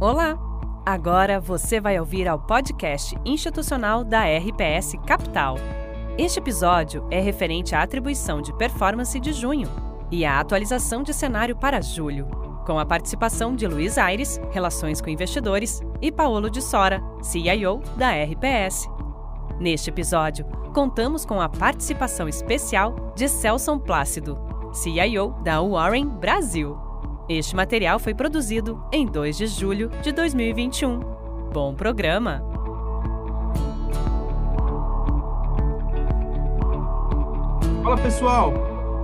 Olá! Agora você vai ouvir ao podcast institucional da RPS Capital. Este episódio é referente à atribuição de performance de junho e à atualização de cenário para julho, com a participação de Luiz Aires, Relações com Investidores, e Paolo de Sora, CIO da RPS. Neste episódio, contamos com a participação especial de Celson Plácido, CIO da Warren Brasil. Este material foi produzido em 2 de julho de 2021. Bom programa! Fala pessoal,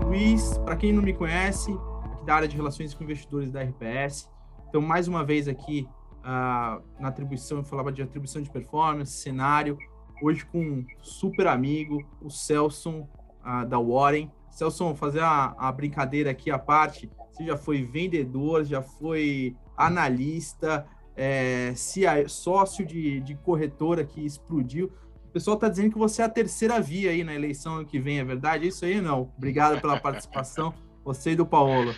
Luiz, para quem não me conhece, aqui da área de relações com investidores da RPS. Então, mais uma vez aqui uh, na atribuição, eu falava de atribuição de performance, cenário, hoje com um super amigo, o Celson uh, da Warren. Celson, fazer a, a brincadeira aqui à parte, você já foi vendedor, já foi analista, é, sócio de, de corretora que explodiu. O pessoal está dizendo que você é a terceira via aí na eleição que vem, é verdade? É isso aí não? Obrigado pela participação, você e do Paulo.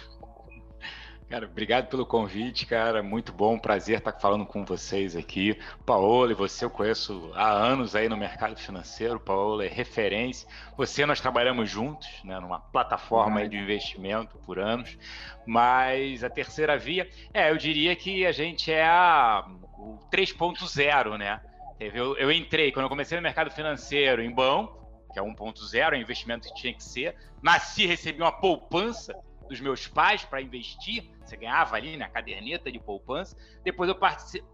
Cara, obrigado pelo convite, cara. Muito bom, prazer estar falando com vocês aqui. Paola, e você eu conheço há anos aí no mercado financeiro. Paola é referência. Você nós trabalhamos juntos, né, numa plataforma de investimento por anos. Mas a terceira via, é, eu diria que a gente é a, o 3.0, né? Eu, eu entrei quando eu comecei no mercado financeiro em banco, que é 1.0, é investimento que tinha que ser. Nasci, recebi uma poupança dos meus pais para investir, você ganhava ali na caderneta de poupança. Depois eu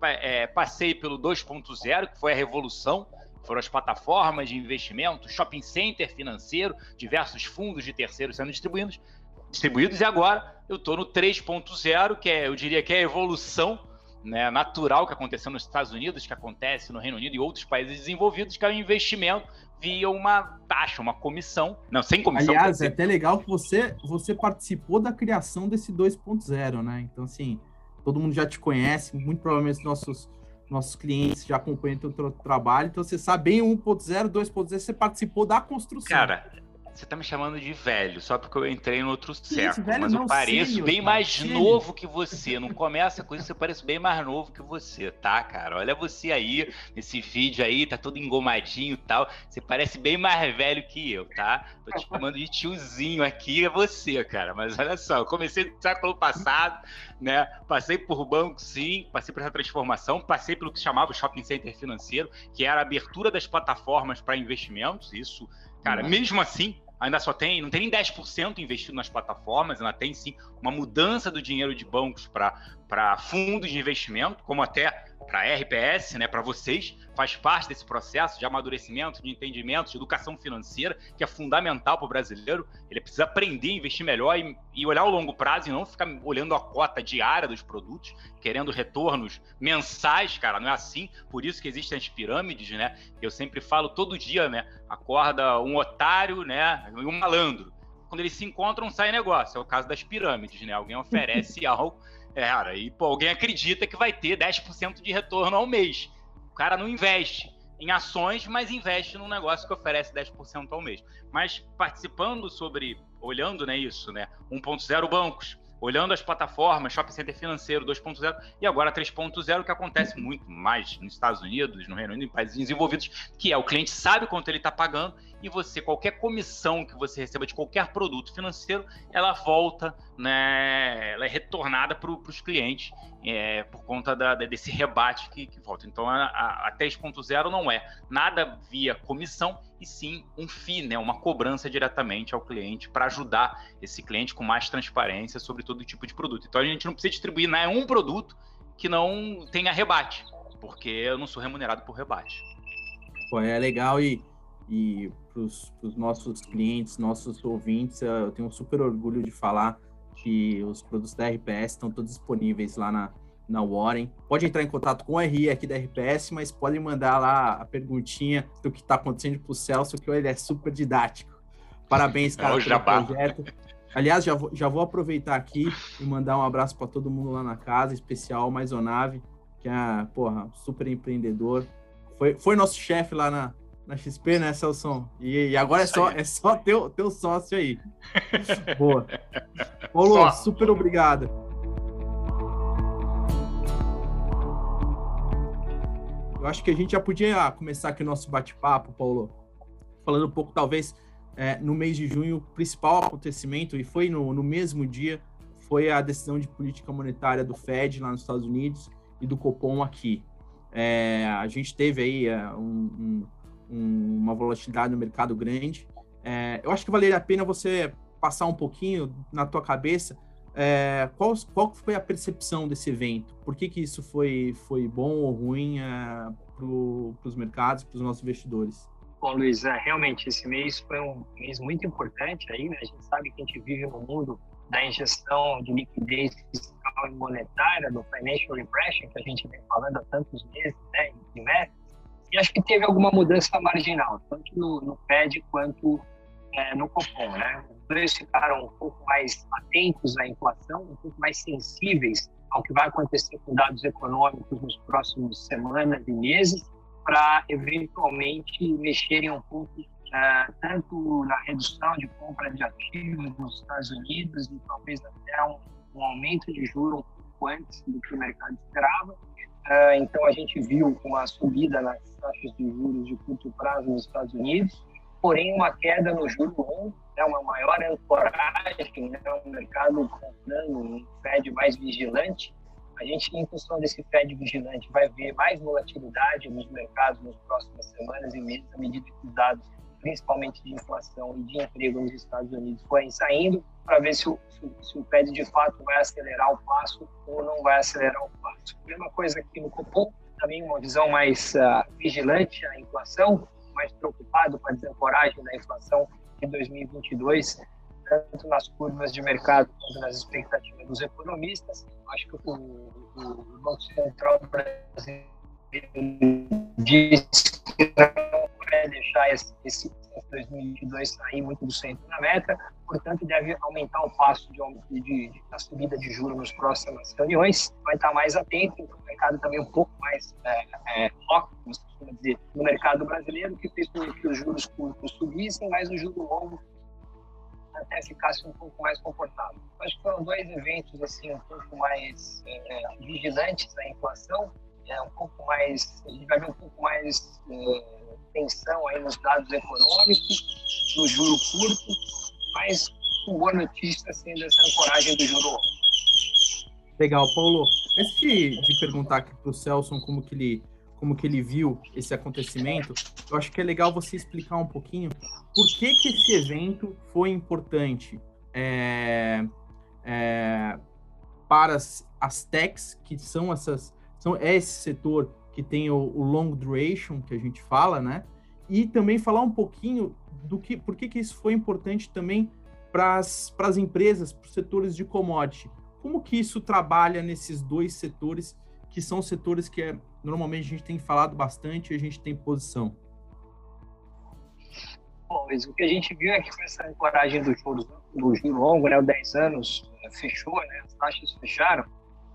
é, passei pelo 2.0, que foi a revolução, foram as plataformas de investimento, shopping center financeiro, diversos fundos de terceiros sendo distribuídos, distribuídos e agora eu estou no 3.0, que é, eu diria que é a evolução né, natural que aconteceu nos Estados Unidos, que acontece no Reino Unido e outros países desenvolvidos, que é o investimento via uma taxa, uma comissão. Não, sem comissão. Aliás, é até legal que você, você participou da criação desse 2.0, né? Então, assim, todo mundo já te conhece, muito provavelmente nossos, nossos clientes já acompanham o teu trabalho, então você sabe bem 1.0, 2.0, você participou da construção. Cara, você tá me chamando de velho, só porque eu entrei no outro século. Mas eu pareço bem mais novo que você. Não começa com isso, eu pareço bem mais novo que você, tá, cara? Olha você aí, nesse vídeo aí, tá todo engomadinho e tal. Você parece bem mais velho que eu, tá? Tô te chamando de tiozinho aqui, é você, cara. Mas olha só, eu comecei no século passado, né? Passei por banco, sim, passei por essa transformação, passei pelo que chamava shopping center financeiro, que era a abertura das plataformas para investimentos. Isso Cara, uhum. mesmo assim, ainda só tem, não tem nem 10% investido nas plataformas, ainda tem sim uma mudança do dinheiro de bancos para fundos de investimento, como até para a RPS, né, para vocês, faz parte desse processo de amadurecimento, de entendimento, de educação financeira, que é fundamental para o brasileiro. Ele precisa aprender a investir melhor e, e, olhar o longo prazo e não ficar olhando a cota diária dos produtos, querendo retornos mensais, cara, não é assim. Por isso que existem as pirâmides, né? Eu sempre falo todo dia, né? Acorda um otário, né, e um malandro. Quando eles se encontram, sai negócio. É o caso das pirâmides, né? Alguém oferece algo é, cara, e pô, alguém acredita que vai ter 10% de retorno ao mês. O cara não investe em ações, mas investe num negócio que oferece 10% ao mês. Mas participando sobre, olhando né, isso, né? 1.0 bancos, olhando as plataformas, shopping center financeiro 2.0 e agora 3.0, que acontece muito mais nos Estados Unidos, no Reino Unido, em países desenvolvidos, que é o cliente sabe quanto ele está pagando e você, qualquer comissão que você receba de qualquer produto financeiro, ela volta, né, ela é retornada para os clientes é, por conta da, desse rebate que, que volta. Então a, a 3.0 não é nada via comissão, e sim um FII, né, uma cobrança diretamente ao cliente para ajudar esse cliente com mais transparência sobre todo tipo de produto. Então a gente não precisa distribuir né, um produto que não tenha rebate, porque eu não sou remunerado por rebate. Pô, é legal e e os nossos clientes, nossos ouvintes, eu tenho um super orgulho de falar que os produtos da RPS estão todos disponíveis lá na, na Warren. Pode entrar em contato com o RI aqui da RPS, mas podem mandar lá a perguntinha do que está acontecendo para o Celso, que ele é super didático. Parabéns, cara, é pelo projeto. Aliás, já vou, já vou aproveitar aqui e mandar um abraço para todo mundo lá na casa, especial Maisonave, que é, porra, super empreendedor. Foi, foi nosso chefe lá na, na XP, né, Celso? E, e, agora é só, é só teu, teu sócio aí. Boa. Paulo, super obrigado. eu acho que a gente já podia começar aqui o nosso bate-papo, Paulo, falando um pouco, talvez, é, no mês de junho, o principal acontecimento, e foi no, no mesmo dia, foi a decisão de política monetária do Fed lá nos Estados Unidos e do Copom aqui. É, a gente teve aí é, um, um, uma volatilidade no mercado grande. É, eu acho que valeria a pena você passar um pouquinho na tua cabeça é, qual, qual foi a percepção desse evento? Por que, que isso foi, foi bom ou ruim é, para os mercados, para os nossos investidores? Bom, Luiz, é, realmente esse mês foi um mês muito importante aí, né? A gente sabe que a gente vive no mundo da injeção de liquidez fiscal e monetária, do financial repression, que a gente vem falando há tantos meses, né, trimestres, e acho que teve alguma mudança marginal, tanto no, no Fed quanto é, no Copom, né? Os dois ficaram um pouco mais atentos à inflação, um pouco mais sensíveis ao que vai acontecer com dados econômicos nos próximos semanas e meses, para eventualmente mexerem um pouco uh, tanto na redução de compra de ativos nos Estados Unidos e talvez até um, um aumento de juros um pouco antes do que o mercado esperava. Uh, então a gente viu uma subida nas taxas de juros de curto prazo nos Estados Unidos porém uma queda no juro longo, né, uma maior ancoragem, né, um mercado comprando um Fed mais vigilante. A gente, em função desse Fed vigilante, vai ver mais volatilidade nos mercados nas próximas semanas e meses, à medida que os dados, principalmente de inflação e de emprego nos Estados Unidos, forem saindo, para ver se o, se o Fed de fato vai acelerar o passo ou não vai acelerar o passo. Mesma coisa aqui no Copom, também uma visão mais uh, vigilante à inflação, mais preocupado com a desancoragem da inflação de 2022, tanto nas curvas de mercado quanto nas expectativas dos economistas. Acho que o, o Banco Central brasileiro disse que deixar esse, esse 2022 sair muito do centro da meta, portanto deve aumentar o passo de, de, de, da subida de juros nas próximas reuniões, vai estar mais atento, então o mercado também um pouco mais é, é, costuma dizer, no mercado brasileiro, que fez com que os juros curtos subissem, mas o juro longo até ficasse um pouco mais confortável. Acho que foram dois eventos assim um pouco mais é vigilantes da inflação, é, um pouco mais, a gente vai ver um pouco mais é, tensão aí nos dados econômicos, no juro curto, mas com boa notícia sendo essa ancoragem do juro. Legal, Paulo. Antes de, de perguntar aqui para o Celso como que ele como que ele viu esse acontecimento, eu acho que é legal você explicar um pouquinho por que, que esse evento foi importante é, é, para as, as techs, que são essas, são é esse setor que tem o, o, long duration que a gente fala, né? E também falar um pouquinho do que, por que, que isso foi importante também para as empresas, para os setores de commodity. Como que isso trabalha nesses dois setores, que são setores que é, normalmente a gente tem falado bastante e a gente tem posição? Bom, o que a gente viu é que com essa ancoragem do juros, do longo, né, o 10 anos eh, fechou, né, as taxas fecharam,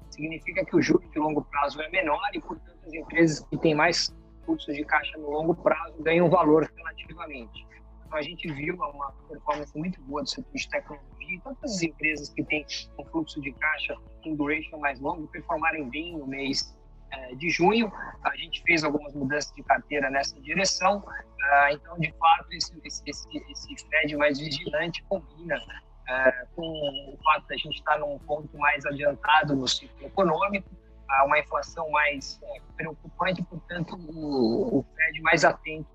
significa que o juro de longo prazo é menor e, portanto, as empresas que têm mais fluxos de caixa no longo prazo ganham valor relativamente. Então, a gente viu uma performance muito boa do setor de tecnologia. Tantas as empresas que têm um fluxo de caixa com duration mais longo performarem bem no mês é, de junho. A gente fez algumas mudanças de carteira nessa direção. Ah, então, de fato, esse, esse, esse Fed mais vigilante combina é, com o fato de a gente estar num ponto mais adiantado no ciclo econômico, uma inflação mais é, preocupante, portanto, o, o Fed mais atento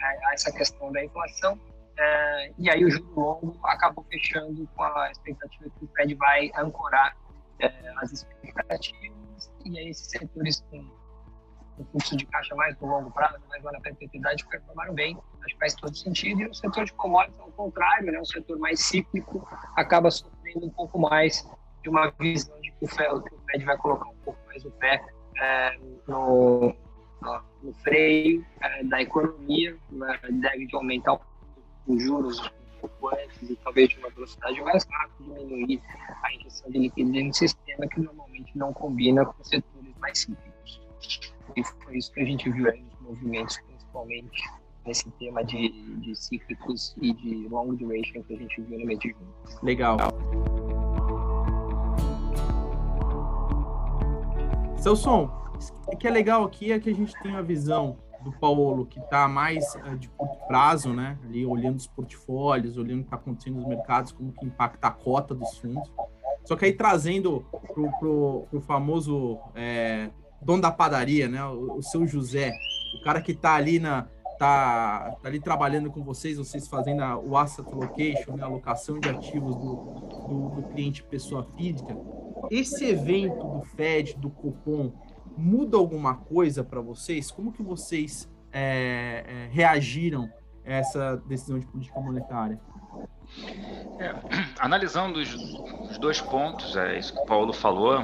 a, a essa questão da inflação. É, e aí o juro longo acabou fechando com a expectativa que o Fed vai ancorar é, as expectativas e aí esses setores com um fluxo de caixa mais no longo prazo, mais na perpetuidade, performaram bem. Acho que faz todo sentido. E o setor de commodities, ao contrário, né, um setor mais cíclico, acaba sofrendo um pouco mais de uma visão de que o Fed, o vai colocar um pouco mais o pé é, no, no, freio é, da economia, né, deve de aumentar os juros pouco antes e talvez de uma velocidade mais rápida, diminuir a injeção de liquidez no sistema, que normalmente não combina com setores mais cíclicos. E foi isso que a gente viu aí nos movimentos, principalmente nesse tema de, de cíclicos e de long duration que a gente viu no mês de junho. Legal. Celson, o que é legal aqui é que a gente tem a visão do Paulo, que está mais uh, de curto prazo, né? Ali olhando os portfólios, olhando o que está acontecendo nos mercados, como que impacta a cota dos fundos. Só que aí trazendo para o famoso é, dono da padaria, né? O, o, seu José, o cara que está ali na tá, tá, ali trabalhando com vocês, vocês fazendo a, o asset location, né? a alocação de ativos do, do, do cliente pessoa física. Esse evento do Fed, do Copom, muda alguma coisa para vocês? Como que vocês é, é, reagiram a essa decisão de política monetária? É, analisando os, os, dois pontos, é isso que o Paulo falou,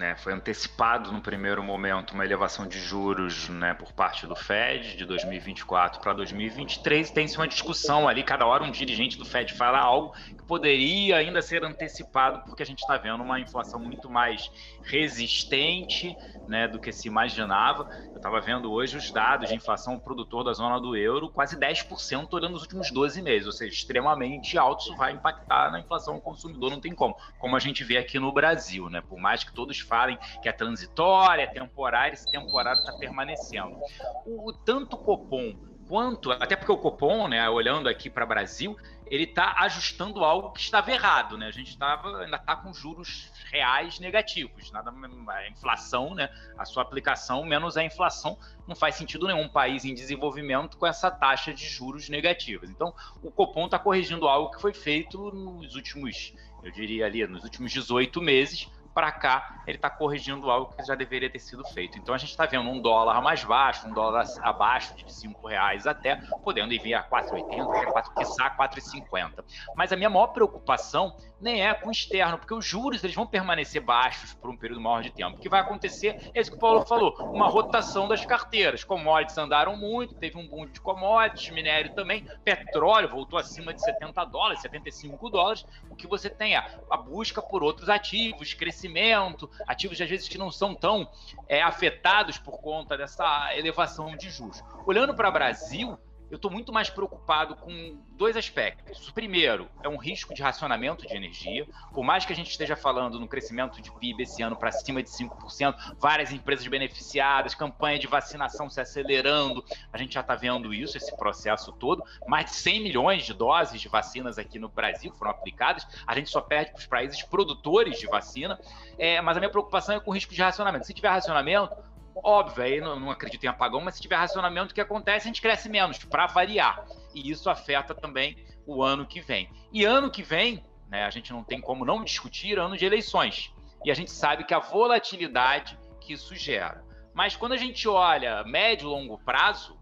né, foi antecipado no primeiro momento uma elevação de juros né, por parte do Fed de 2024 para 2023. Tem-se uma discussão ali, cada hora um dirigente do Fed fala algo que poderia ainda ser antecipado, porque a gente está vendo uma inflação muito mais resistente né, do que se imaginava. Eu estava vendo hoje os dados de inflação produtor da zona do euro, quase 10% olhando os últimos 12 meses, ou seja, extremamente alto. Isso vai impactar na inflação do consumidor, não tem como. Como a gente vê aqui no Brasil, né? Por mais que todos falem que é transitória, é temporária, esse temporário está permanecendo. O, o tanto Copom quanto, até porque o Copom, né, olhando aqui para o Brasil, ele está ajustando algo que estava errado, né? A gente tava, ainda está com juros reais negativos, nada a inflação, né? A sua aplicação menos a inflação não faz sentido nenhum país em desenvolvimento com essa taxa de juros negativas. Então, o Copom está corrigindo algo que foi feito nos últimos, eu diria ali, nos últimos 18 meses para cá, ele está corrigindo algo que já deveria ter sido feito. Então a gente está vendo um dólar mais baixo, um dólar abaixo de cinco reais até, podendo ir a 4,80, quiçá 4,50. Mas a minha maior preocupação nem é com o externo, porque os juros eles vão permanecer baixos por um período maior de tempo. O que vai acontecer é isso que o Paulo falou, uma rotação das carteiras. Commodities andaram muito, teve um boom de commodities, minério também, petróleo voltou acima de 70 dólares, 75 dólares. O que você tem é a busca por outros ativos, crescimento, ativos às vezes que não são tão é, afetados por conta dessa elevação de juros. Olhando para o Brasil, eu estou muito mais preocupado com dois aspectos. O primeiro é um risco de racionamento de energia. Por mais que a gente esteja falando no crescimento de PIB esse ano para cima de 5%, várias empresas beneficiadas, campanha de vacinação se acelerando, a gente já está vendo isso, esse processo todo. Mais de 100 milhões de doses de vacinas aqui no Brasil foram aplicadas. A gente só perde para os países produtores de vacina. É, mas a minha preocupação é com o risco de racionamento. Se tiver racionamento, Óbvio, aí não, não acredito em apagão, mas se tiver racionamento, o que acontece? A gente cresce menos, para variar. E isso afeta também o ano que vem. E ano que vem, né, a gente não tem como não discutir ano de eleições. E a gente sabe que a volatilidade que isso gera. Mas quando a gente olha médio e longo prazo,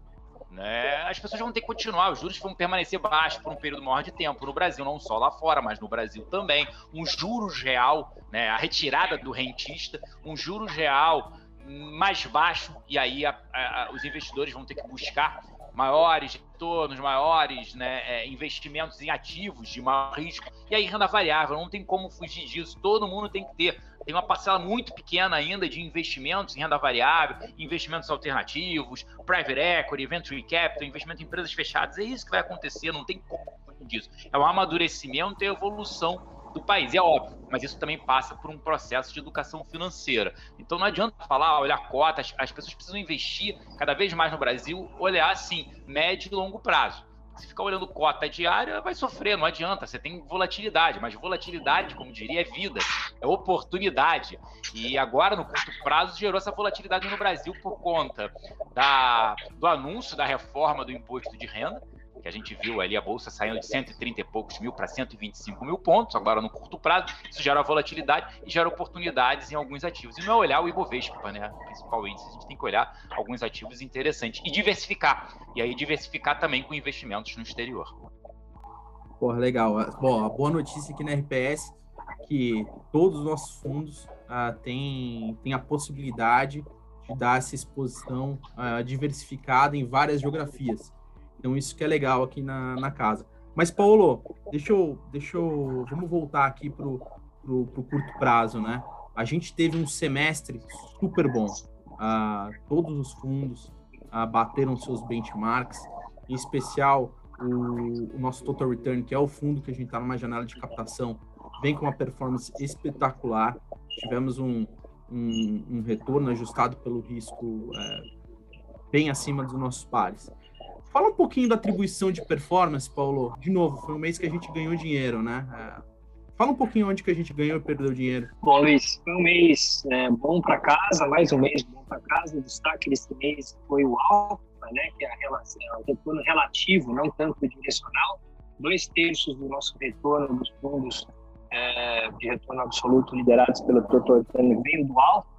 né, as pessoas vão ter que continuar, os juros vão permanecer baixos por um período maior de tempo no Brasil, não só lá fora, mas no Brasil também. Um juros real, né, a retirada do rentista, um juros real mais baixo, e aí a, a, os investidores vão ter que buscar maiores retornos, maiores né, é, investimentos em ativos de maior risco, e aí renda variável, não tem como fugir disso, todo mundo tem que ter. Tem uma parcela muito pequena ainda de investimentos em renda variável, investimentos alternativos, private equity, venture capital, investimento em empresas fechadas, é isso que vai acontecer, não tem como fugir disso. É o amadurecimento e evolução do país, é óbvio, mas isso também passa por um processo de educação financeira. Então não adianta falar, olhar cotas, as pessoas precisam investir cada vez mais no Brasil, olhar assim, médio e longo prazo. Se ficar olhando cota diária, vai sofrer, não adianta. Você tem volatilidade, mas volatilidade, como diria, é vida, é oportunidade. E agora, no curto prazo, gerou essa volatilidade no Brasil por conta da, do anúncio da reforma do imposto de renda, que a gente viu ali a bolsa saindo de 130 e poucos mil para 125 mil pontos, agora no curto prazo, isso gera volatilidade e gera oportunidades em alguns ativos. E não é olhar o Ibovespa, né, principal índice, a gente tem que olhar alguns ativos interessantes e diversificar. E aí diversificar também com investimentos no exterior. Porra, legal. Bom, a boa notícia aqui na RPS é que todos os nossos fundos uh, têm, a possibilidade de dar essa exposição uh, diversificada em várias geografias. Então, isso que é legal aqui na, na casa. Mas, Paulo, deixa eu, deixa eu. Vamos voltar aqui para o curto prazo, né? A gente teve um semestre super bom. Uh, todos os fundos uh, bateram seus benchmarks, em especial o, o, nosso Total Return, que é o fundo que a gente está numa janela de captação, vem com uma performance espetacular. Tivemos um, um, um retorno ajustado pelo risco é, bem acima dos nossos pares. Fala um pouquinho da atribuição de performance, Paulo. De novo, foi um mês que a gente ganhou dinheiro, né? É, fala um pouquinho onde que a gente ganhou e perdeu dinheiro. Bom, Luiz, foi um mês é, bom para casa, mais um mês bom para casa. O destaque desse mês foi o Alfa, né? Que é a relação, o retorno relativo, não tanto direcional. Dois terços do nosso retorno dos fundos é, de retorno absoluto liderados pelo Dr. Tânia veio do Alfa.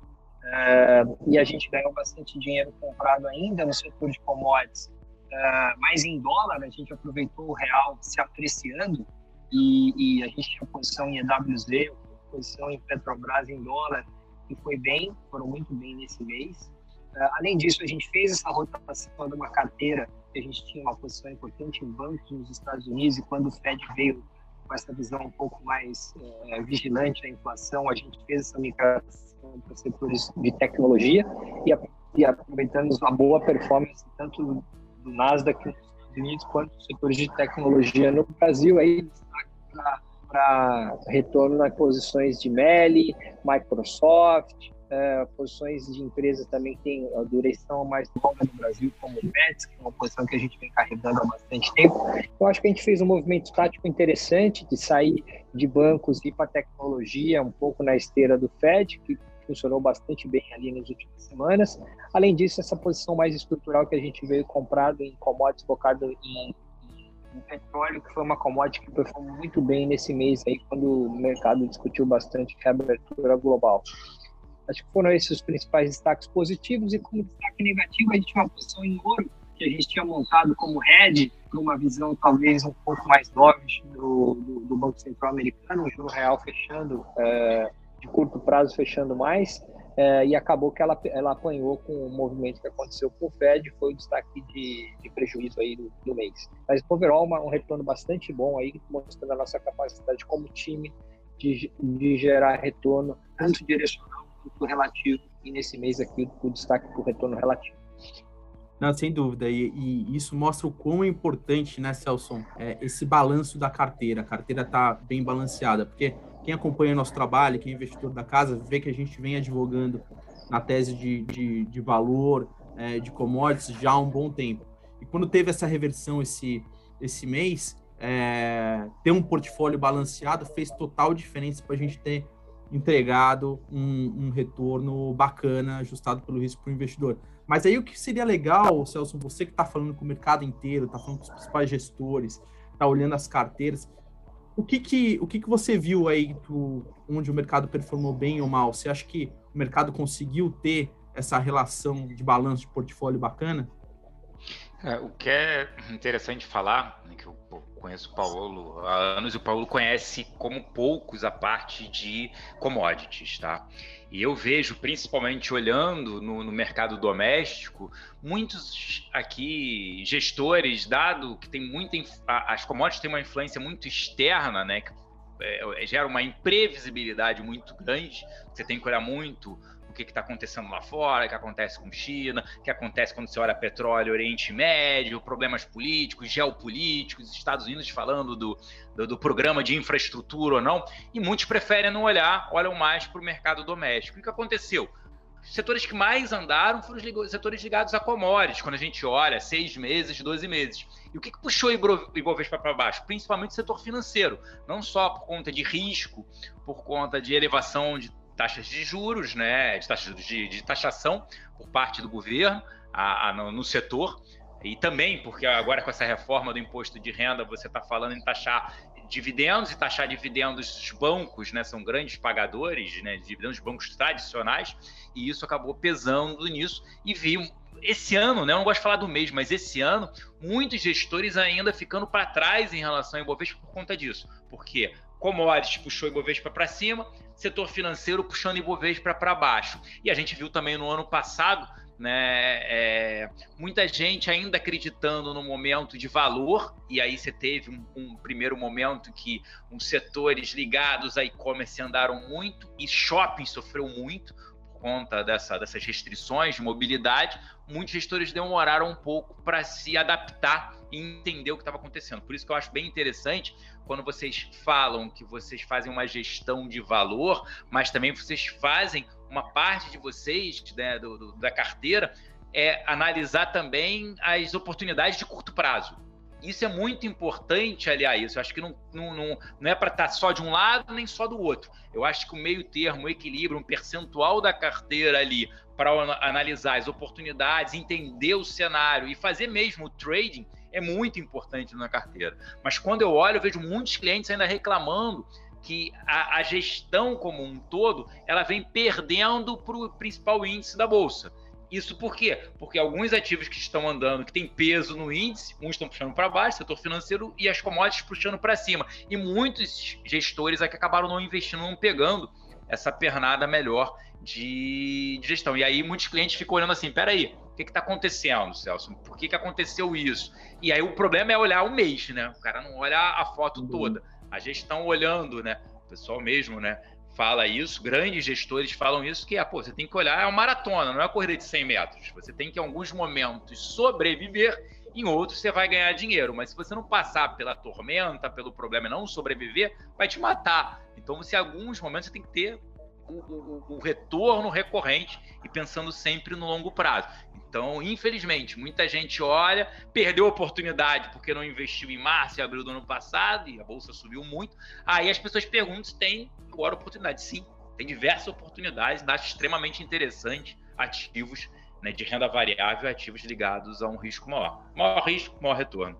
É, e a gente ganhou bastante dinheiro comprado ainda no setor de commodities uh, mas em dólar a gente aproveitou o real se apreciando e, e a gente tinha posição em EWZ, posição em Petrobras em dólar e foi bem, foram muito bem nesse mês. Uh, além disso, a gente fez essa rotação de uma carteira que a gente tinha uma posição importante em bancos nos Estados Unidos e quando o Fed veio com essa visão um pouco mais uh, vigilante da inflação, a gente fez essa migração para setores de tecnologia e, e aproveitando a boa performance tanto Nasdaq nos Estados Unidos quanto os setores de tecnologia no Brasil. Aí para retorno nas posições de Meli, Microsoft, é, posições de empresas também que têm a duração mais longa no Brasil, como o Pets, que é uma posição que a gente vem carregando há bastante tempo. Eu acho que a gente fez um movimento tático interessante de sair de bancos e ir para tecnologia, um pouco na esteira do Fed, que funcionou bastante bem ali nas últimas semanas. Além disso, essa posição mais estrutural que a gente veio comprado em commodities focado em, em petróleo, que foi uma commodity que performou muito bem nesse mês aí, quando o mercado discutiu bastante a abertura global. Acho que foram esses os principais destaques positivos e como destaque negativo, a gente tinha uma posição em ouro que a gente tinha montado como head, uma visão talvez um pouco mais dovish do, do, do Banco Central americano, o juro real fechando é, de curto prazo fechando mais, é, e acabou que ela, ela apanhou com o movimento que aconteceu com o Fed, foi o destaque de, de prejuízo aí do, do mês. Mas, overall, uma, um retorno bastante bom aí, mostrando a nossa capacidade como time de, de gerar retorno, tanto direcional quanto relativo, e nesse mês aqui o destaque para o retorno relativo. Não, sem dúvida. E, e, isso mostra o quão é importante, né, Celso, é, esse balanço da carteira. A carteira está bem balanceada, porque quem acompanha nosso trabalho, quem é investidor da casa, vê que a gente vem advogando na tese de, de, de valor, é, de commodities já há um bom tempo. E quando teve essa reversão esse, esse mês, é, ter um portfólio balanceado fez total diferença para a gente ter entregado um, um, retorno bacana, ajustado pelo risco para o investidor. Mas aí o que seria legal, Celso, você que está falando com o mercado inteiro, está falando com os principais gestores, está olhando as carteiras, o que que, o que que você viu aí do, onde o mercado performou bem ou mal? Você acha que o mercado conseguiu ter essa relação de balanço de portfólio bacana? É, o que é interessante falar, né, que eu conheço o Paulo há anos, e o Paulo conhece como poucos a parte de commodities, tá? E eu vejo, principalmente olhando no, no mercado doméstico, muitos aqui gestores, dado que tem muita as commodities têm uma influência muito externa, né? Que é, gera uma imprevisibilidade muito grande. Você tem que olhar muito que está acontecendo lá fora, o que acontece com China, o que acontece quando você olha petróleo, Oriente Médio, problemas políticos, geopolíticos, Estados Unidos falando do, do, do programa de infraestrutura ou não, e muitos preferem não olhar, olham mais para o mercado doméstico. O que aconteceu? Os setores que mais andaram foram os setores ligados a commodities, quando a gente olha seis meses, 12 meses. E o que, que puxou o Ibovespa para baixo? Principalmente o setor financeiro, não só por conta de risco, por conta de elevação de taxas de juros, né, de taxas de, de taxação por parte do governo a, a, no, no, setor, e também porque agora com essa reforma do imposto de renda você está falando em taxar dividendos e taxar dividendos dos bancos, né, são grandes pagadores, né, dividendos de bancos tradicionais, e isso acabou pesando nisso. E viu esse ano, né, eu não gosto de falar do mês, mas esse ano, muitos gestores ainda ficando para trás em relação ao Ibovespa por conta disso, porque commodities puxou Ibovespa para cima, setor financeiro puxando Ibovespa para baixo. E a gente viu também no ano passado né, é, muita gente ainda acreditando no momento de valor, e aí você teve um, um primeiro momento que os setores ligados a e-commerce andaram muito e shopping sofreu muito conta dessa, dessas restrições de mobilidade. Muitos gestores demoraram um pouco para se adaptar e entender o que estava acontecendo. Por isso que eu acho bem interessante quando vocês falam que vocês fazem uma gestão de valor, mas também vocês fazem uma parte de vocês, né, do, do, da carteira, é analisar também as oportunidades de curto prazo. Isso é muito importante, aliás. Eu acho que não, não, não, não é para estar tá só de um lado nem só do outro. Eu acho que o meio termo, o equilíbrio, um percentual da carteira ali para analisar as oportunidades, entender o cenário e fazer mesmo o trading é muito importante na carteira. Mas quando eu olho, eu vejo muitos clientes ainda reclamando que a, a gestão como um todo ela vem perdendo para o principal índice da bolsa. Isso por quê? Porque alguns ativos que estão andando, que têm peso no índice, uns estão puxando para baixo, setor financeiro, e as commodities puxando para cima. E muitos gestores aqui acabaram não investindo, não pegando essa pernada melhor de, de gestão. E aí muitos clientes ficam olhando assim: peraí, o que está acontecendo, Celso? Por que, que aconteceu isso? E aí o problema é olhar o mês, né? O cara não olha a foto toda. A gestão olhando, né? O pessoal mesmo, né? Fala isso, grandes gestores falam isso, que é, pô, você tem que olhar, é uma maratona, não é uma corrida de 100 metros. Você tem que, em alguns momentos, sobreviver, em outros você vai ganhar dinheiro. Mas se você não passar pela tormenta, pelo problema e não sobreviver, vai te matar. Então, você, em alguns momentos, você tem que ter o, o, retorno recorrente e pensando sempre no longo prazo. Então, infelizmente, muita gente olha, perdeu a oportunidade porque não investiu em março e abril do ano passado e a bolsa subiu muito. Aí as pessoas perguntam se tem agora oportunidade. Sim, tem diversas oportunidades, acho extremamente interessante ativos né, de renda variável, ativos ligados a um risco maior. Maior risco, maior retorno.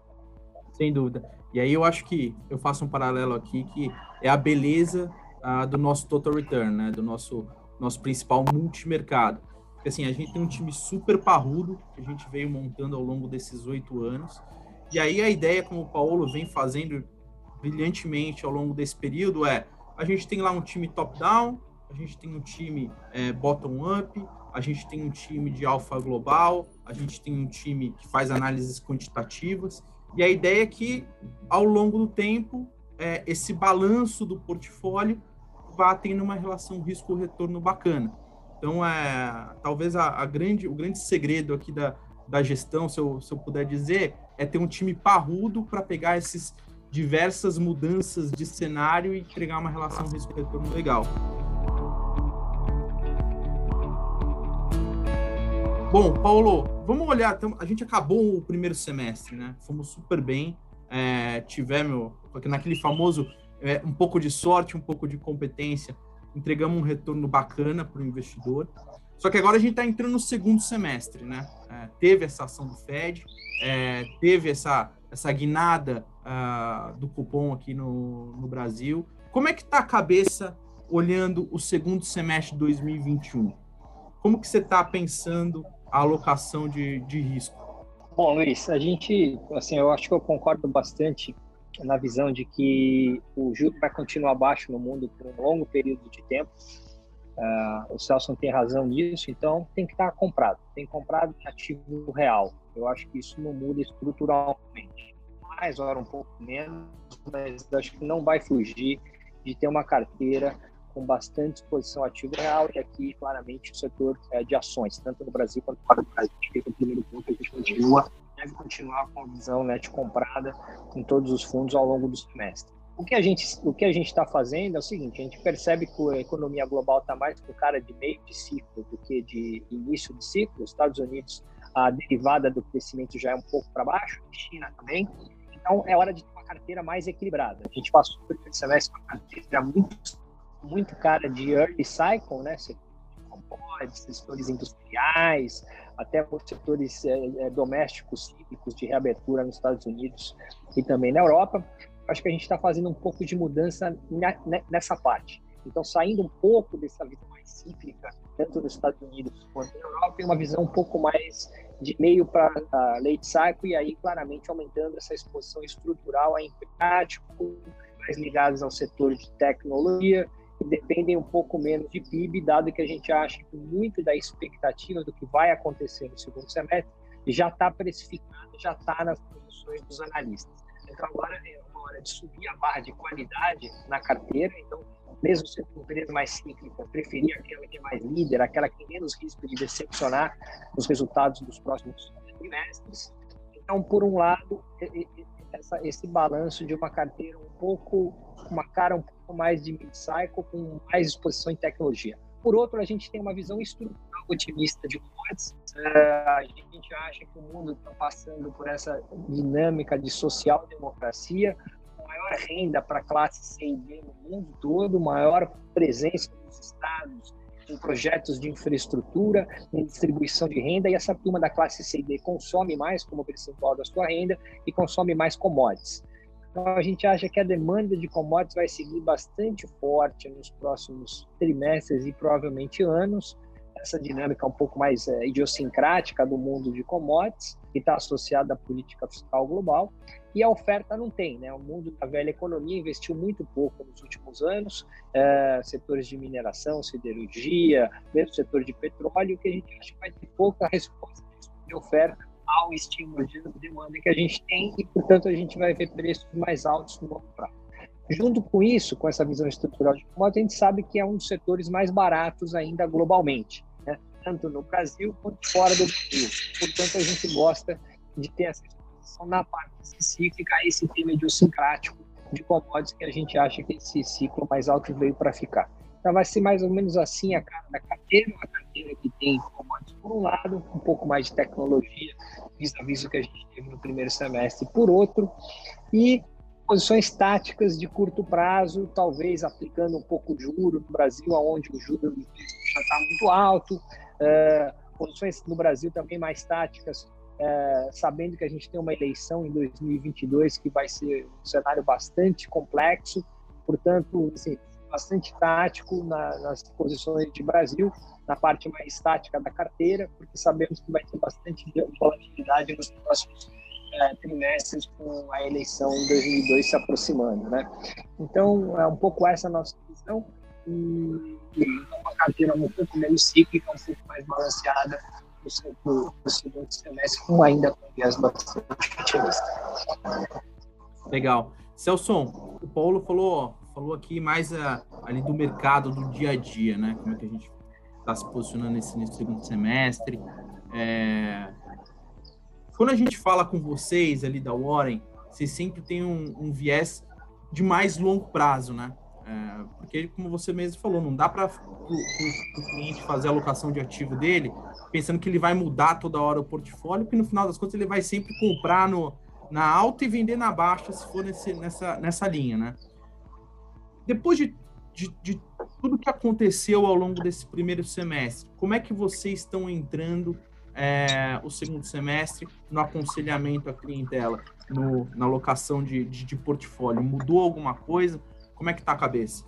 Sem dúvida. E aí eu acho que eu faço um paralelo aqui que é a beleza uh, do nosso total return, né, do nosso nosso principal multimercado porque assim, a gente tem um time super parrudo que a gente veio montando ao longo desses oito anos. E aí a ideia, como o Paulo vem fazendo brilhantemente ao longo desse período, é a gente tem lá um time top-down, a gente tem um time é, bottom-up, a gente tem um time de alfa global, a gente tem um time que faz análises quantitativas. E a ideia é que, ao longo do tempo, é, esse balanço do portfólio vá tendo uma relação risco-retorno bacana. Então, é, talvez a, a, grande, o grande segredo aqui da, da gestão, se eu, se eu puder dizer, é ter um time parrudo para pegar essas diversas mudanças de cenário e entregar uma relação risco-retorno legal. Bom, Paulo, vamos olhar. Então, a gente acabou o primeiro semestre, né? Fomos super bem. É, tivemos naquele famoso é, um pouco de sorte, um pouco de competência entregamos um retorno bacana para o investidor. Só que agora a gente está entrando no segundo semestre, né? É, teve essa ação do Fed, é, teve essa, essa guinada uh, do cupom aqui no, no Brasil. Como é que está a cabeça olhando o segundo semestre de 2021? Como que você está pensando a alocação de, de risco? Bom, Luiz, a gente, assim, eu acho que eu concordo bastante na visão de que o juro vai continuar baixo no mundo por um longo período de tempo. Uh, o Celso tem razão nisso, então tem que estar comprado, tem comprado ativo real. Eu acho que isso não muda estruturalmente. Mais hora um pouco menos, mas acho que não vai fugir de ter uma carteira com bastante exposição ativo real e aqui claramente o setor é, de ações, tanto no Brasil quanto fora do Brasil. Acho que o primeiro ponto a gente continua deve continuar com a visão net comprada em todos os fundos ao longo do semestre. O que a gente o que a gente está fazendo é o seguinte: a gente percebe que a economia global está mais com cara de meio de ciclo do que de início de ciclo. Os Estados Unidos a derivada do crescimento já é um pouco para baixo, China também. Então é hora de ter uma carteira mais equilibrada. A gente passou por esse semestre com uma carteira muito muito cara de early cycle, né? Commodities, setores industriais, até setores é, domésticos cíclicos de reabertura nos Estados Unidos e também na Europa. Acho que a gente está fazendo um pouco de mudança nessa parte. Então, saindo um pouco dessa visão mais cíclica, tanto nos Estados Unidos quanto na Europa, e uma visão um pouco mais de meio para late cycle, e aí claramente aumentando essa exposição estrutural a empréstimo, mais ligados ao setor de tecnologia, dependem um pouco menos de PIB, dado que a gente acha que muito da expectativa do que vai acontecer no segundo semestre já está precificado, já está nas posições dos analistas. Então agora é uma hora de subir a barra de qualidade na carteira, então mesmo sendo uma empresa mais cíclica, preferir aquela que é mais líder, aquela que tem menos risco de decepcionar os resultados dos próximos trimestres. Então, por um lado, essa, esse balanço de uma carteira um pouco, uma cara um pouco mais de mid-cycle, com mais exposição em tecnologia. Por outro, a gente tem uma visão estrutural otimista de commodities. Uh, a gente acha que o mundo está passando por essa dinâmica de social-democracia, maior renda para a classe C e D no mundo todo, maior presença dos estados em projetos de infraestrutura, em distribuição de renda, e essa turma da classe C e D consome mais como percentual da sua renda e consome mais commodities. Então, a gente acha que a demanda de commodities vai seguir bastante forte nos próximos trimestres e provavelmente anos. Essa dinâmica um pouco mais é, idiosincrática do mundo de commodities, que está associada à política fiscal global e a oferta não tem. Né? O mundo da velha economia investiu muito pouco nos últimos anos, é, setores de mineração, siderurgia, mesmo setor de petróleo, que a gente acha que vai ter pouca resposta de oferta ao estímulo de demanda que a gente tem e, portanto, a gente vai ver preços mais altos no longo prazo. Junto com isso, com essa visão estrutural de commodities, a gente sabe que é um dos setores mais baratos ainda globalmente? Tanto no Brasil quanto fora do Brasil. Portanto, a gente gosta de ter essa exposição na parte específica a esse tema idiosincrático de commodities que a gente acha que esse ciclo mais alto veio para ficar. Então vai ser mais ou menos assim a cara da carteira, uma carteira que tem commodities por um lado, um pouco mais de tecnologia, vis-a-vis o que a gente teve no primeiro semestre por outro, e posições táticas de curto prazo, talvez aplicando um pouco de juro no Brasil, onde o juro já está muito alto, uh, posições no Brasil também mais táticas é, sabendo que a gente tem uma eleição em 2022 que vai ser um cenário bastante complexo, portanto, assim, bastante tático na, nas posições de Brasil, na parte mais tática da carteira, porque sabemos que vai ter bastante volatilidade nos próximos é, trimestres com a eleição em 2002 se aproximando, né? Então, é um pouco essa nossa visão e, uma carteira um pouco menos cíclica, um pouco mais balanceada no, no segundo semestre, com ainda com viés bastante otimista. Legal. Celson, o Paulo falou, falou aqui mais a, ah, ali do mercado, do dia a dia, né? Como é que a gente está se posicionando nesse, nesse segundo semestre. É... Quando a gente fala com vocês ali da Warren, vocês sempre têm um, um viés de mais longo prazo, né? É, porque, como você mesmo falou, não dá para o cliente fazer a alocação de ativo dele pensando que ele vai mudar toda hora o portfólio, porque no final das contas ele vai sempre comprar no, na alta e vender na baixa, se for nesse, nessa, nessa linha, né? Depois de, de, de tudo que aconteceu ao longo desse primeiro semestre, como é que vocês estão entrando é, o segundo semestre no aconselhamento à clientela, no, na alocação de, de, de portfólio? Mudou alguma coisa? Como é que está a cabeça?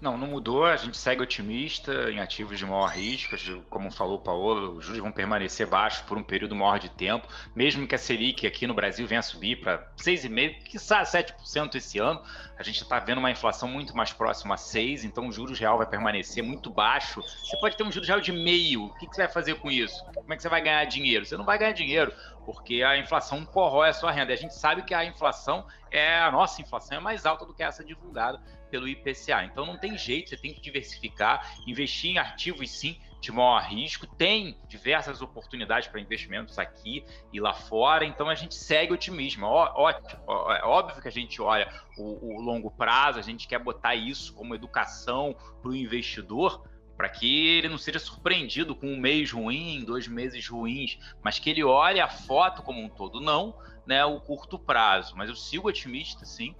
Não, não mudou. A gente segue otimista em ativos de maior risco. Como falou o Paulo, os juros vão permanecer baixos por um período maior de tempo. Mesmo que a Selic aqui no Brasil venha subir para 6,5%, quiçá 7% esse ano, a gente está vendo uma inflação muito mais próxima a 6%, então o juros real vai permanecer muito baixo. Você pode ter um juros real de meio. O que, que você vai fazer com isso? Como é que você vai ganhar dinheiro? Você não vai ganhar dinheiro porque a inflação corrói a sua renda. E a gente sabe que a inflação é a nossa inflação é mais alta do que essa divulgada pelo IPCA. Então não tem jeito, você tem que diversificar, investir em ativos sim de maior risco. Tem diversas oportunidades para investimentos aqui e lá fora, então a gente segue otimismo. ótimo, é óbvio que a gente olha o, o longo prazo, a gente quer botar isso como educação para o investidor, para que ele não seja surpreendido com um mês ruim, dois meses ruins, mas que ele olhe a foto como um todo, não né, o curto prazo. Mas eu sigo otimista, sim,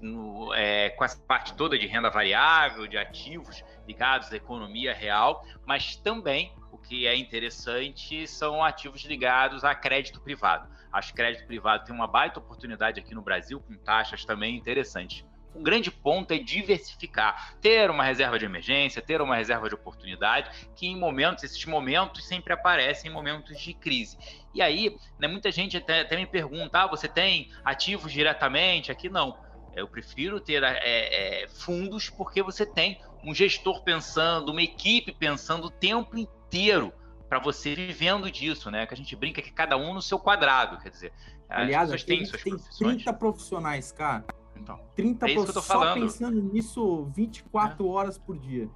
no, é, com essa parte toda de renda variável, de ativos ligados à economia real, mas também o que é interessante são ativos ligados a crédito privado. Acho que crédito privado tem uma baita oportunidade aqui no Brasil, com taxas também interessantes um grande ponto é diversificar, ter uma reserva de emergência, ter uma reserva de oportunidade, que em momentos, esses momentos sempre aparecem em momentos de crise. E aí, né, muita gente até, até me pergunta: ah, você tem ativos diretamente? Aqui não. Eu prefiro ter é, é, fundos porque você tem um gestor pensando, uma equipe pensando o tempo inteiro para você vivendo disso, né? Que a gente brinca que cada um no seu quadrado, quer dizer. Aliás, pessoas têm suas tem 30 profissionais, cara. Então, 30 é eu só falando. pensando nisso 24 é. horas por dia.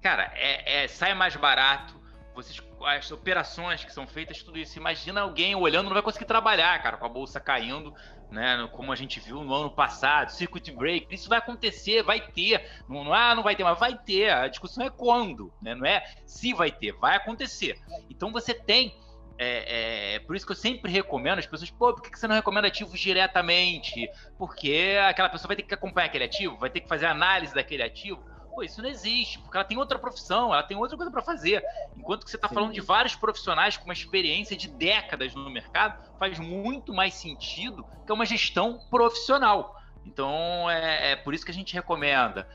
Cara, é, é, sai mais barato. Vocês, as operações que são feitas, tudo isso. Imagina alguém olhando, não vai conseguir trabalhar, cara, com a bolsa caindo. Né? Como a gente viu no ano passado, circuit break, isso vai acontecer, vai ter. Não, não, ah, não vai ter, mas vai ter. A discussão é quando, né? Não é se vai ter, vai acontecer. Então você tem. É, é, por isso que eu sempre recomendo as pessoas, pô, por que você não recomenda ativos diretamente? Porque aquela pessoa vai ter que acompanhar aquele ativo, vai ter que fazer análise daquele ativo. Pô, isso não existe, porque ela tem outra profissão, ela tem outra coisa para fazer. Enquanto que você está falando de vários profissionais com uma experiência de décadas no mercado, faz muito mais sentido que é uma gestão profissional. Então, é, é por isso que a gente recomenda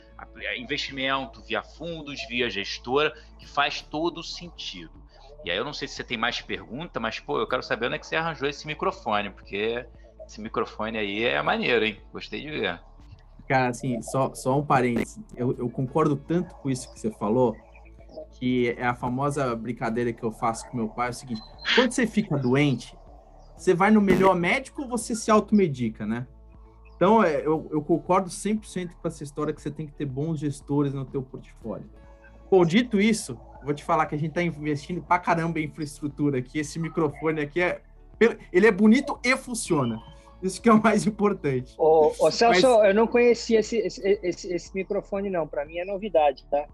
investimento via fundos, via gestora, que faz todo sentido. E aí eu não sei se você tem mais pergunta, mas pô, eu quero saber onde é que você arranjou esse microfone, porque esse microfone aí é maneiro, hein? Gostei de ver. Cara, assim, só, só um parênteses. Eu, eu concordo tanto com isso que você falou, que é a famosa brincadeira que eu faço com meu pai, é o seguinte, quando você fica doente, você vai no melhor médico ou você se automedica, né? Então, é, eu, eu concordo 100% com essa história que você tem que ter bons gestores no teu portfólio. Bom, dito isso, vou te falar que a gente está investindo pra caramba em infraestrutura aqui. Esse microfone aqui é... Ele é bonito e funciona. Isso que é o mais importante. Ô, ô Celso, Mas... eu não conhecia esse, esse, esse, esse microfone, não. Para mim é novidade, tá?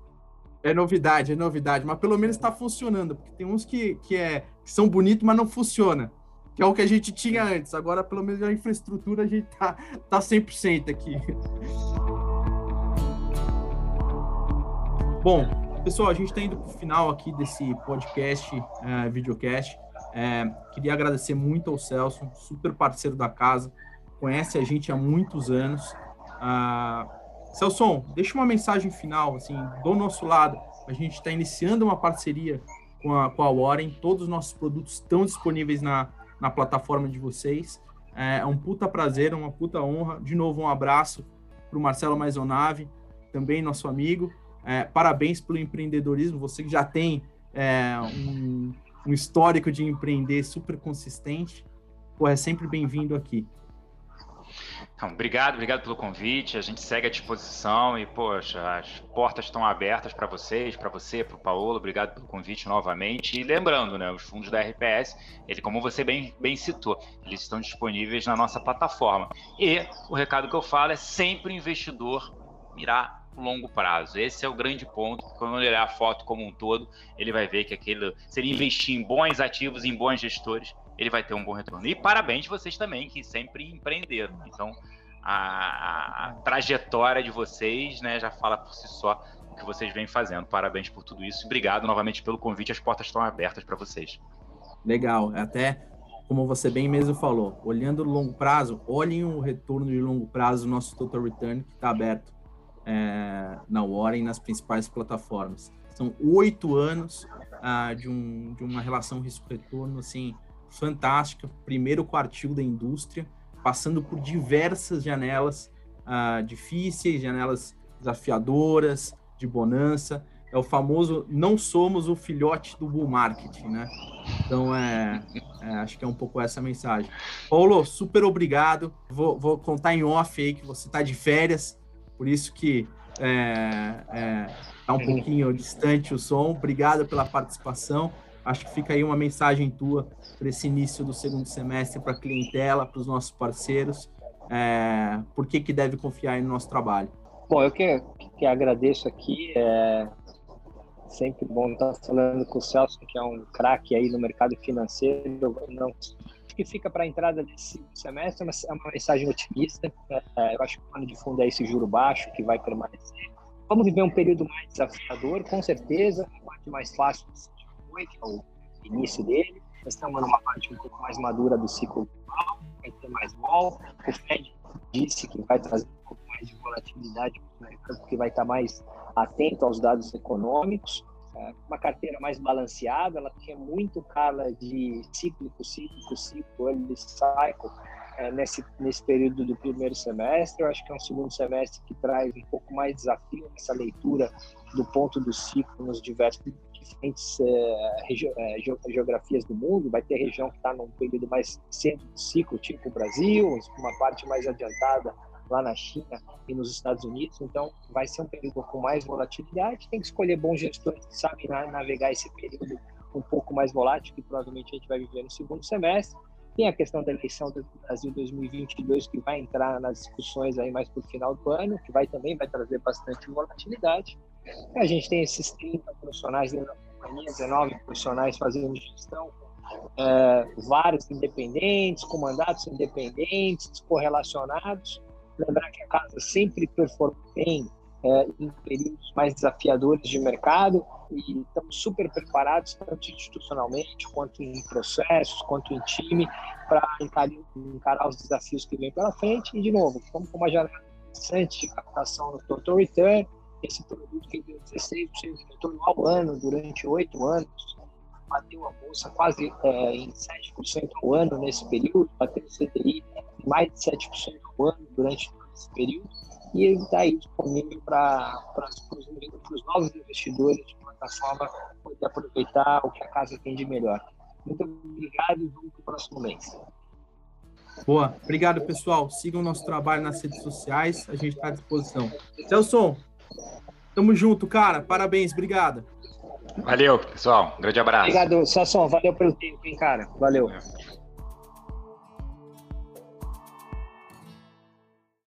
É novidade, é novidade. Mas pelo menos está funcionando. Porque tem uns que, que, é, que são bonitos, mas não funciona. Que é o que a gente tinha antes. Agora, pelo menos, a infraestrutura a gente tá, tá 100% aqui. Bom, pessoal, a gente está indo para o final aqui desse podcast, uh, videocast. É, queria agradecer muito ao Celso, super parceiro da casa, conhece a gente há muitos anos. Ah, Celso, deixa uma mensagem final, assim, do nosso lado. A gente está iniciando uma parceria com a, com a Warren, todos os nossos produtos estão disponíveis na, na plataforma de vocês. É, é um puta prazer, uma puta honra. De novo, um abraço para o Marcelo Maisonave, também nosso amigo. É, parabéns pelo empreendedorismo, você que já tem é, um, um histórico de empreender super consistente, pô, é sempre bem-vindo aqui. Então, obrigado, obrigado pelo convite. A gente segue à disposição e, poxa, as portas estão abertas para vocês, para você, para o Paulo. Obrigado pelo convite novamente. E lembrando, né, os fundos da RPS, ele, como você bem, bem citou, eles estão disponíveis na nossa plataforma. E o recado que eu falo é sempre investidor mirar longo prazo. Esse é o grande ponto. Quando olhar a foto como um todo, ele vai ver que aquele, se ele investir em bons ativos, em bons gestores, ele vai ter um bom retorno. E parabéns vocês também, que sempre empreenderam. Então, a, a, trajetória de vocês né, já fala por si só o que vocês vêm fazendo. Parabéns por tudo isso. Obrigado novamente pelo convite. As portas estão abertas para vocês. Legal. Até como você bem mesmo falou, olhando o longo prazo, olhem o retorno de longo prazo do nosso total return que está aberto é, na Warren nas principais plataformas. São oito anos ah, de, um, de uma relação risco-retorno assim, fantástica, primeiro quartil da indústria, passando por diversas janelas ah, difíceis, janelas desafiadoras, de bonança. É o famoso não somos o filhote do bull market, né? Então, é, é, acho que é um pouco essa mensagem. Paulo, super obrigado. Vou, vou contar em off aí que você está de férias, por isso que é, é, tá um pouquinho distante o som. Obrigado pela participação. Acho que fica aí uma mensagem tua para esse início do segundo semestre para a clientela, para os nossos parceiros. É, por que, que deve confiar no nosso trabalho? Bom, eu que, que agradeço aqui. É sempre bom estar falando com o Celso, que é um craque aí no mercado financeiro. Não que fica para a entrada desse semestre é é uma mensagem otimista. É, eu acho que o ano de fundo é esse juro baixo que vai permanecer. Vamos viver um período mais desafiador, com certeza. A parte mais fácil foi, que é o início dele. Nós estamos numa parte um pouco mais madura do ciclo global, vai ter mais vol. O Fed disse que vai trazer um pouco mais de volatilidade para o mercado, porque vai estar mais atento aos dados econômicos uma carteira mais balanceada, ela tinha muito cara de cíclico, cíclico, ciclo, early cycle, é, nesse, nesse período do primeiro semestre. Eu acho que é um segundo semestre que traz um pouco mais desafio nessa leitura do ponto do ciclo nos diversos diferentes é, é, geografias do mundo. Vai ter região que está num período mais centro do ciclo, tipo o Brasil, uma parte mais adiantada lá na China e nos Estados Unidos. Então, vai ser um período com mais volatilidade. Tem que escolher bons gestores que sabem navegar esse período um pouco mais volátil, que provavelmente a gente vai viver no segundo semestre. Tem a questão da eleição do Brasil 2022 que vai entrar nas discussões aí mais para o final do ano, que vai também vai trazer bastante volatilidade. A gente tem esses 30 profissionais dentro da companhia, 19 profissionais fazendo gestão, é, vários independentes, com mandatos independentes, correlacionados. Lembrar que a casa sempre performa bem é, em períodos mais desafiadores de mercado e estamos super preparados, tanto institucionalmente, quanto em processos, quanto em time, para encarar, encarar, os desafios que vem pela frente. E, de novo, estamos com uma janela interessante de captação no total return, esse produto que deu 16% de retorno ao ano durante oito anos, bateu a bolsa quase é, em 7% ao ano nesse período, bateu o CDI em mais de 7% ao ano durante esse período, e ele está aí disponível para os novos investidores de plataforma poder aproveitar o que a casa tem de melhor. Muito obrigado e vamos para o próximo mês. Boa, obrigado pessoal. Sigam o nosso trabalho nas redes sociais, a gente está à disposição. Celso, tamo junto, cara. Parabéns, obrigado. Valeu, pessoal. Um grande abraço. Obrigado, Sasson. Valeu pelo tempo, hein, cara. Valeu. É.